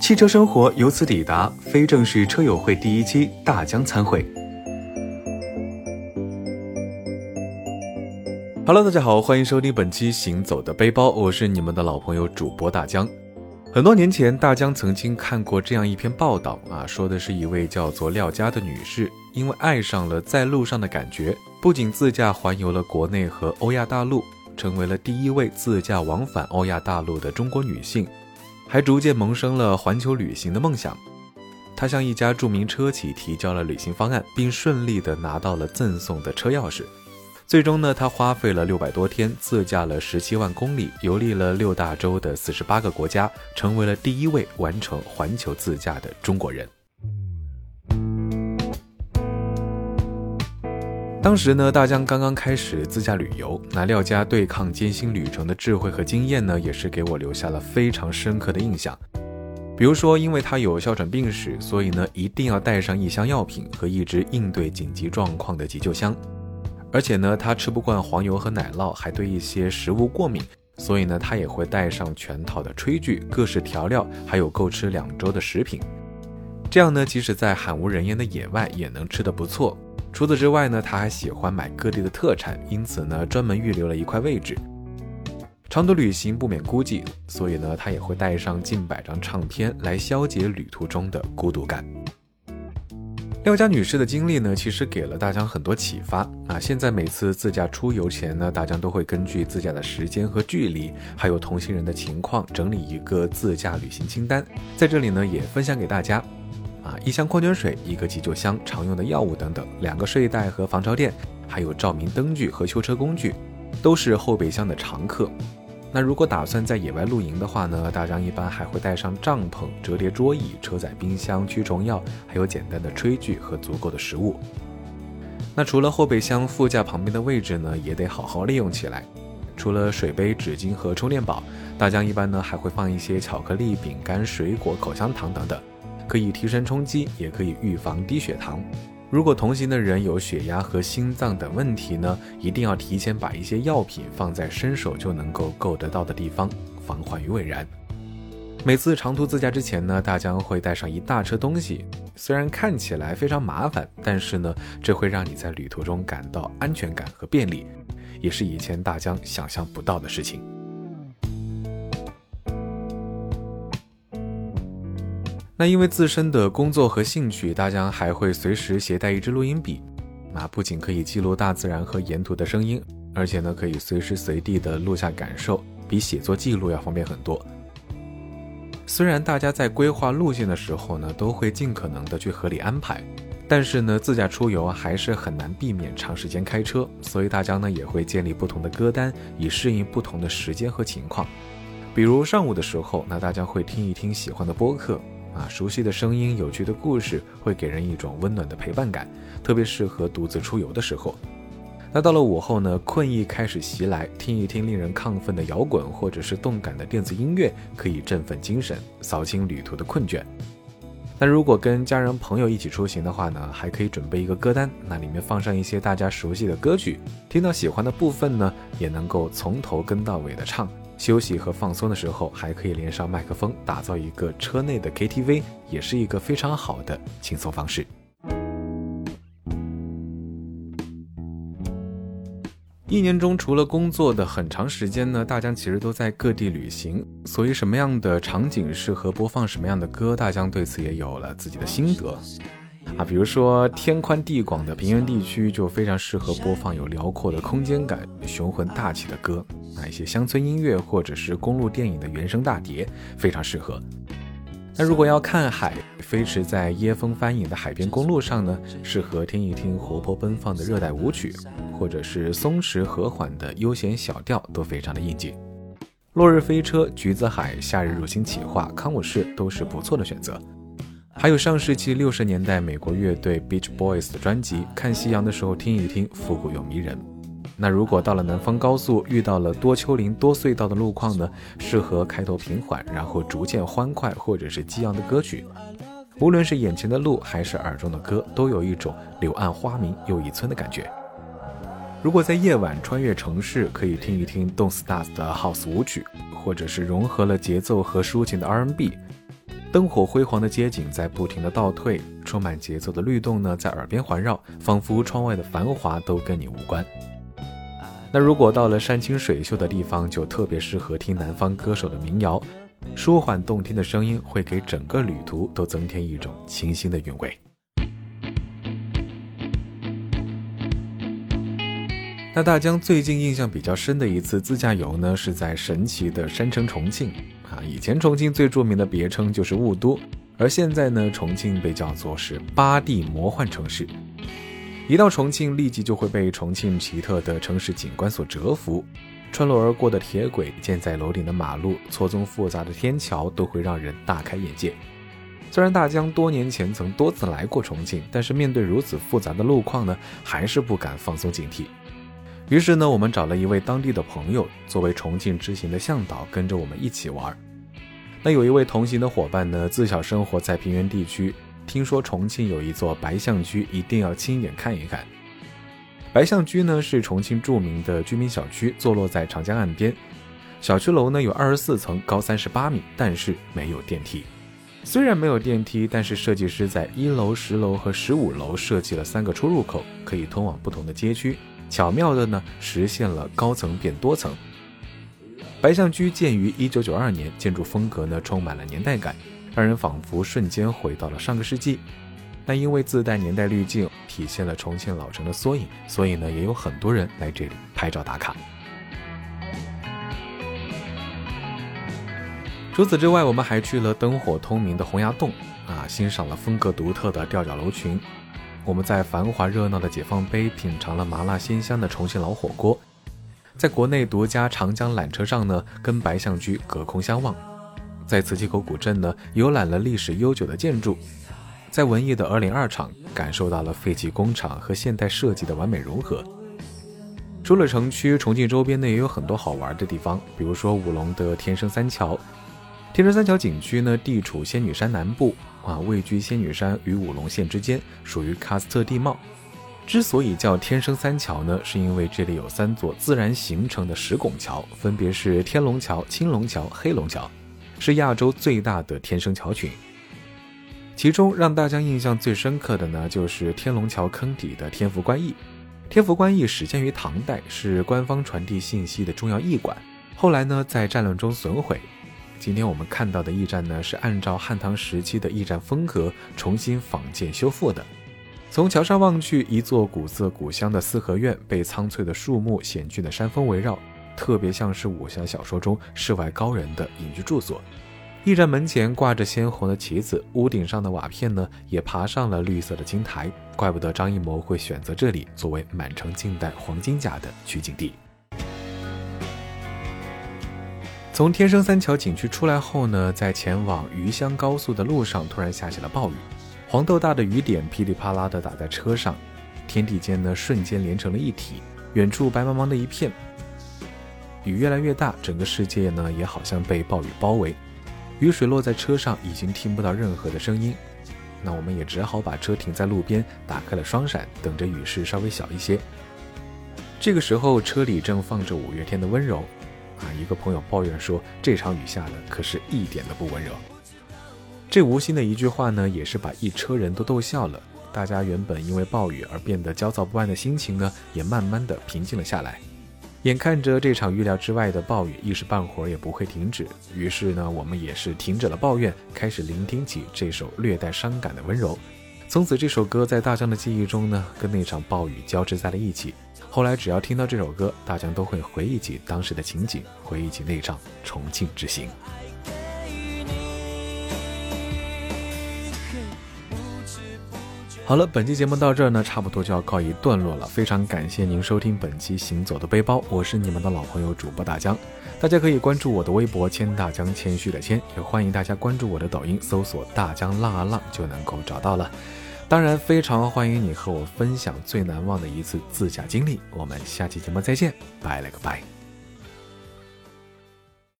汽车生活由此抵达非正式车友会第一期大疆参会。Hello，大家好，欢迎收听本期行走的背包，我是你们的老朋友主播大疆。很多年前，大疆曾经看过这样一篇报道啊，说的是一位叫做廖佳的女士，因为爱上了在路上的感觉，不仅自驾环游了国内和欧亚大陆，成为了第一位自驾往返欧亚大陆的中国女性。还逐渐萌生了环球旅行的梦想。他向一家著名车企提交了旅行方案，并顺利地拿到了赠送的车钥匙。最终呢，他花费了六百多天，自驾了十七万公里，游历了六大洲的四十八个国家，成为了第一位完成环球自驾的中国人。当时呢，大疆刚刚开始自驾旅游，那廖家对抗艰辛旅程的智慧和经验呢，也是给我留下了非常深刻的印象。比如说，因为他有哮喘病史，所以呢，一定要带上一箱药品和一只应对紧急状况的急救箱。而且呢，他吃不惯黄油和奶酪，还对一些食物过敏，所以呢，他也会带上全套的炊具、各式调料，还有够吃两周的食品。这样呢，即使在罕无人烟的野外，也能吃得不错。除此之外呢，他还喜欢买各地的特产，因此呢，专门预留了一块位置。长途旅行不免孤寂，所以呢，他也会带上近百张唱片来消解旅途中的孤独感。廖家女士的经历呢，其实给了大江很多启发啊。现在每次自驾出游前呢，大江都会根据自驾的时间和距离，还有同行人的情况，整理一个自驾旅行清单，在这里呢，也分享给大家。啊，一箱矿泉水，一个急救箱，常用的药物等等，两个睡袋和防潮垫，还有照明灯具和修车工具，都是后备箱的常客。那如果打算在野外露营的话呢，大疆一般还会带上帐篷、折叠桌椅、车载冰箱、驱虫药，还有简单的炊具和足够的食物。那除了后备箱，副驾旁边的位置呢，也得好好利用起来。除了水杯、纸巾和充电宝，大疆一般呢还会放一些巧克力、饼干、水果、口香糖等等。可以提神充饥，也可以预防低血糖。如果同行的人有血压和心脏等问题呢，一定要提前把一些药品放在伸手就能够够得到的地方，防患于未然。每次长途自驾之前呢，大疆会带上一大车东西，虽然看起来非常麻烦，但是呢，这会让你在旅途中感到安全感和便利，也是以前大疆想象不到的事情。那因为自身的工作和兴趣，大疆还会随时携带一支录音笔，那不仅可以记录大自然和沿途的声音，而且呢可以随时随地的录下感受，比写作记录要方便很多。虽然大家在规划路线的时候呢，都会尽可能的去合理安排，但是呢自驾出游还是很难避免长时间开车，所以大疆呢也会建立不同的歌单，以适应不同的时间和情况。比如上午的时候，那大家会听一听喜欢的播客。啊，熟悉的声音、有趣的故事，会给人一种温暖的陪伴感，特别适合独自出游的时候。那到了午后呢，困意开始袭来，听一听令人亢奋的摇滚，或者是动感的电子音乐，可以振奋精神，扫清旅途的困倦。那如果跟家人朋友一起出行的话呢，还可以准备一个歌单，那里面放上一些大家熟悉的歌曲，听到喜欢的部分呢，也能够从头跟到尾的唱。休息和放松的时候，还可以连上麦克风，打造一个车内的 KTV，也是一个非常好的轻松方式。一年中除了工作的很长时间呢，大江其实都在各地旅行，所以什么样的场景适合播放什么样的歌，大江对此也有了自己的心得。啊，比如说天宽地广的平原地区，就非常适合播放有辽阔的空间感、雄浑大气的歌。啊，一些乡村音乐或者是公路电影的原声大碟，非常适合。那如果要看海，飞驰在椰风翻影的海边公路上呢，适合听一听活泼奔放的热带舞曲，或者是松弛和缓的悠闲小调，都非常的应景。落日飞车、橘子海、夏日入侵企划、康武士都是不错的选择。还有上世纪六十年代美国乐队 Beach Boys 的专辑《看夕阳的时候听一听》，复古又迷人。那如果到了南方高速，遇到了多丘陵多隧道的路况呢？适合开头平缓，然后逐渐欢快或者是激昂的歌曲。无论是眼前的路还是耳中的歌，都有一种柳暗花明又一村的感觉。如果在夜晚穿越城市，可以听一听 Don't Stars 的 House 舞曲，或者是融合了节奏和抒情的 R&B。灯火辉煌的街景在不停的倒退，充满节奏的律动呢在耳边环绕，仿佛窗外的繁华都跟你无关。那如果到了山清水秀的地方，就特别适合听南方歌手的民谣，舒缓动听的声音会给整个旅途都增添一种清新的韵味。那大江最近印象比较深的一次自驾游呢，是在神奇的山城重庆啊。以前重庆最著名的别称就是雾都，而现在呢，重庆被叫做是八地魔幻城市。一到重庆，立即就会被重庆奇特的城市景观所折服。穿楼而过的铁轨、建在楼顶的马路、错综复杂的天桥，都会让人大开眼界。虽然大江多年前曾多次来过重庆，但是面对如此复杂的路况呢，还是不敢放松警惕。于是呢，我们找了一位当地的朋友作为重庆之行的向导，跟着我们一起玩。那有一位同行的伙伴呢，自小生活在平原地区。听说重庆有一座白象居，一定要亲眼看一看。白象居呢是重庆著名的居民小区，坐落在长江岸边。小区楼呢有二十四层，高三十八米，但是没有电梯。虽然没有电梯，但是设计师在一楼、十楼和十五楼设计了三个出入口，可以通往不同的街区，巧妙的呢实现了高层变多层。白象居建于一九九二年，建筑风格呢充满了年代感。让人仿佛瞬间回到了上个世纪，但因为自带年代滤镜，体现了重庆老城的缩影，所以呢，也有很多人来这里拍照打卡。除此之外，我们还去了灯火通明的洪崖洞啊，欣赏了风格独特的吊脚楼群。我们在繁华热闹的解放碑品尝了麻辣鲜香的重庆老火锅，在国内独家长江缆车上呢，跟白象居隔空相望。在磁器口古镇呢，游览了历史悠久的建筑；在文艺的二零二厂，感受到了废弃工厂和现代设计的完美融合。除了城区，重庆周边呢也有很多好玩的地方，比如说武隆的天生三桥。天生三桥景区呢，地处仙女山南部，啊，位居仙女山与武隆县之间，属于喀斯特地貌。之所以叫天生三桥呢，是因为这里有三座自然形成的石拱桥，分别是天龙桥、青龙桥、黑龙桥。是亚洲最大的天生桥群，其中让大家印象最深刻的呢，就是天龙桥坑底的天福观驿。天福观驿始建于唐代，是官方传递信息的重要驿馆。后来呢，在战乱中损毁。今天我们看到的驿站呢，是按照汉唐时期的驿站风格重新仿建修复的。从桥上望去，一座古色古香的四合院被苍翠的树木、险峻的山峰围绕。特别像是武侠小说中世外高人的隐居住所。驿站门前挂着鲜红的旗子，屋顶上的瓦片呢也爬上了绿色的青苔。怪不得张艺谋会选择这里作为满城尽带黄金甲的取景地。从天生三桥景区出来后呢，在前往余乡高速的路上，突然下起了暴雨，黄豆大的雨点噼里啪啦的打在车上，天地间呢瞬间连成了一体，远处白茫茫的一片。雨越来越大，整个世界呢也好像被暴雨包围。雨水落在车上，已经听不到任何的声音。那我们也只好把车停在路边，打开了双闪，等着雨势稍微小一些。这个时候，车里正放着五月天的《温柔》。啊，一个朋友抱怨说，这场雨下的可是一点都不温柔。这无心的一句话呢，也是把一车人都逗笑了。大家原本因为暴雨而变得焦躁不安的心情呢，也慢慢的平静了下来。眼看着这场预料之外的暴雨一时半会儿也不会停止，于是呢，我们也是停止了抱怨，开始聆听起这首略带伤感的温柔。从此，这首歌在大江的记忆中呢，跟那场暴雨交织在了一起。后来，只要听到这首歌，大江都会回忆起当时的情景，回忆起那场重庆之行。好了，本期节目到这儿呢，差不多就要告一段落了。非常感谢您收听本期《行走的背包》，我是你们的老朋友主播大江。大家可以关注我的微博“谦大江”，谦虚的谦，也欢迎大家关注我的抖音，搜索“大江浪啊浪”就能够找到了。当然，非常欢迎你和我分享最难忘的一次自驾经历。我们下期节目再见，拜了个拜。